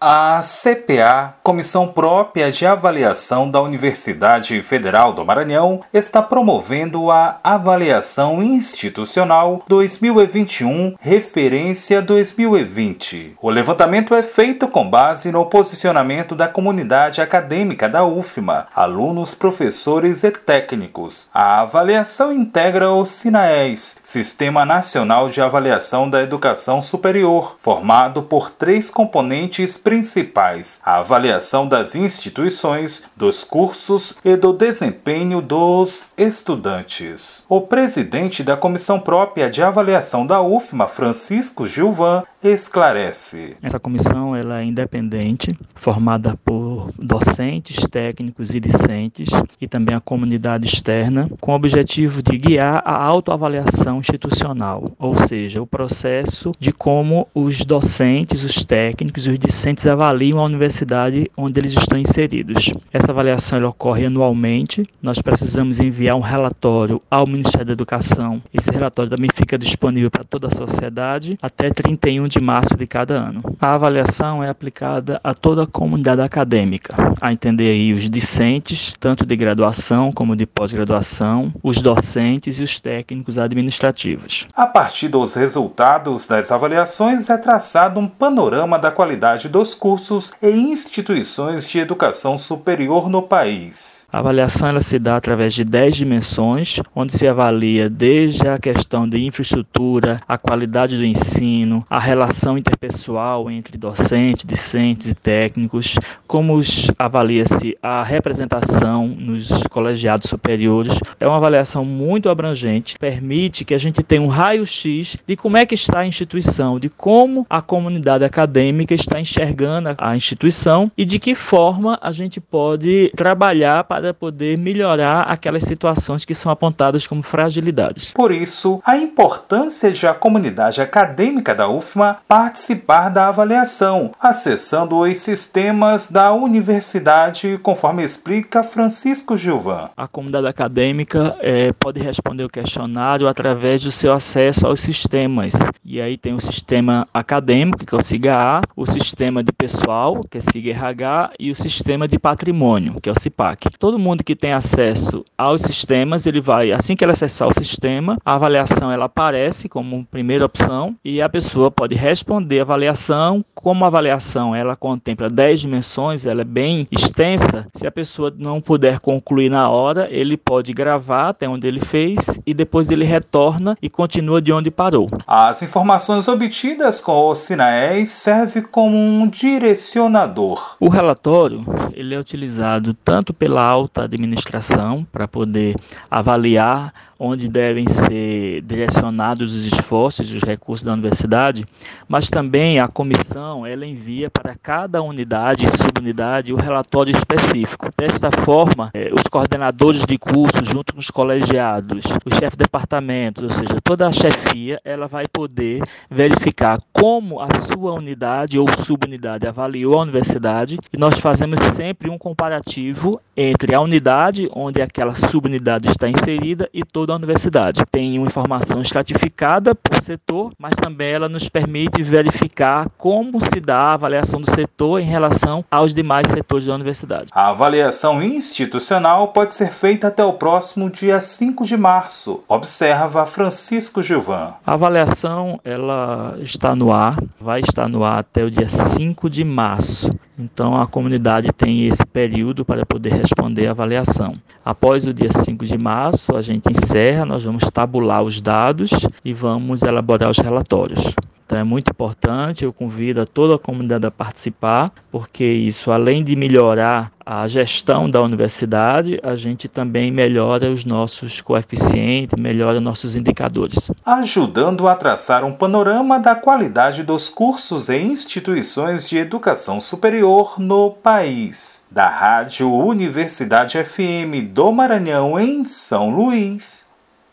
A CPA, Comissão Própria de Avaliação da Universidade Federal do Maranhão, está promovendo a Avaliação Institucional 2021 Referência 2020. O levantamento é feito com base no posicionamento da comunidade acadêmica da UFMA, alunos, professores e técnicos. A avaliação integra o SINAES, Sistema Nacional de Avaliação da Educação Superior, formado por três componentes principais: a avaliação das instituições, dos cursos e do desempenho dos estudantes. O presidente da Comissão Própria de Avaliação da UFMA, Francisco Gilvan, esclarece. Essa comissão ela é independente, formada por docentes, técnicos e discentes e também a comunidade externa, com o objetivo de guiar a autoavaliação institucional, ou seja, o processo de como os docentes, os técnicos e os discentes avaliam a universidade onde eles estão inseridos. Essa avaliação ocorre anualmente. Nós precisamos enviar um relatório ao Ministério da Educação. Esse relatório também fica disponível para toda a sociedade até 31 de março de cada ano. A avaliação é aplicada a toda a comunidade acadêmica, a entender aí os discentes, tanto de graduação como de pós-graduação, os docentes e os técnicos administrativos. A partir dos resultados das avaliações é traçado um panorama da qualidade dos cursos e instituições de educação superior no país. A avaliação ela se dá através de 10 dimensões, onde se avalia desde a questão de infraestrutura, a qualidade do ensino, a relação relação interpessoal entre docentes, discentes e técnicos, como avalia-se a representação nos colegiados superiores. É uma avaliação muito abrangente, permite que a gente tenha um raio-x de como é que está a instituição, de como a comunidade acadêmica está enxergando a instituição e de que forma a gente pode trabalhar para poder melhorar aquelas situações que são apontadas como fragilidades. Por isso, a importância de a comunidade acadêmica da UFMA participar da avaliação, acessando os sistemas da universidade, conforme explica Francisco Gilvan. A comunidade acadêmica é, pode responder o questionário através do seu acesso aos sistemas. E aí tem o sistema acadêmico, que é o SIGA-A, o sistema de pessoal, que é SIGA-RH, e o sistema de patrimônio, que é o CIPAC. Todo mundo que tem acesso aos sistemas, ele vai, assim que ele acessar o sistema, a avaliação ela aparece como primeira opção e a pessoa pode responder a avaliação. Como a avaliação ela contempla 10 dimensões, ela é bem extensa, se a pessoa não puder concluir na hora, ele pode gravar até onde ele fez e depois ele retorna e continua de onde parou. As informações obtidas com o Sinaés servem como um direcionador. O relatório ele é utilizado tanto pela alta administração para poder avaliar onde devem ser direcionados os esforços e os recursos da universidade, mas também a comissão ela envia para cada unidade e subunidade o relatório específico. Desta forma, eh, os coordenadores de curso, junto com os colegiados, os chefes de departamento, ou seja, toda a chefia, ela vai poder verificar como a sua unidade ou subunidade avaliou a universidade e nós fazemos sempre um comparativo entre a unidade onde aquela subunidade está inserida e toda a universidade. Tem uma informação estratificada por setor, mas também ela nos permite verificar como se dá a avaliação do setor em relação aos demais setores da universidade. A avaliação institucional pode ser feita até o próximo dia 5 de março, observa Francisco Gilvan. A avaliação ela está no ar, vai estar no ar até o dia 5 de março. Então a comunidade tem esse período para poder responder a avaliação. Após o dia 5 de março, a gente encerra, nós vamos tabular os dados e vamos elaborar os relatórios. Então é muito importante, eu convido a toda a comunidade a participar, porque isso, além de melhorar a gestão da universidade, a gente também melhora os nossos coeficientes, melhora nossos indicadores. Ajudando a traçar um panorama da qualidade dos cursos e instituições de educação superior no país. Da Rádio Universidade FM do Maranhão, em São Luís,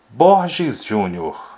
Borges Júnior.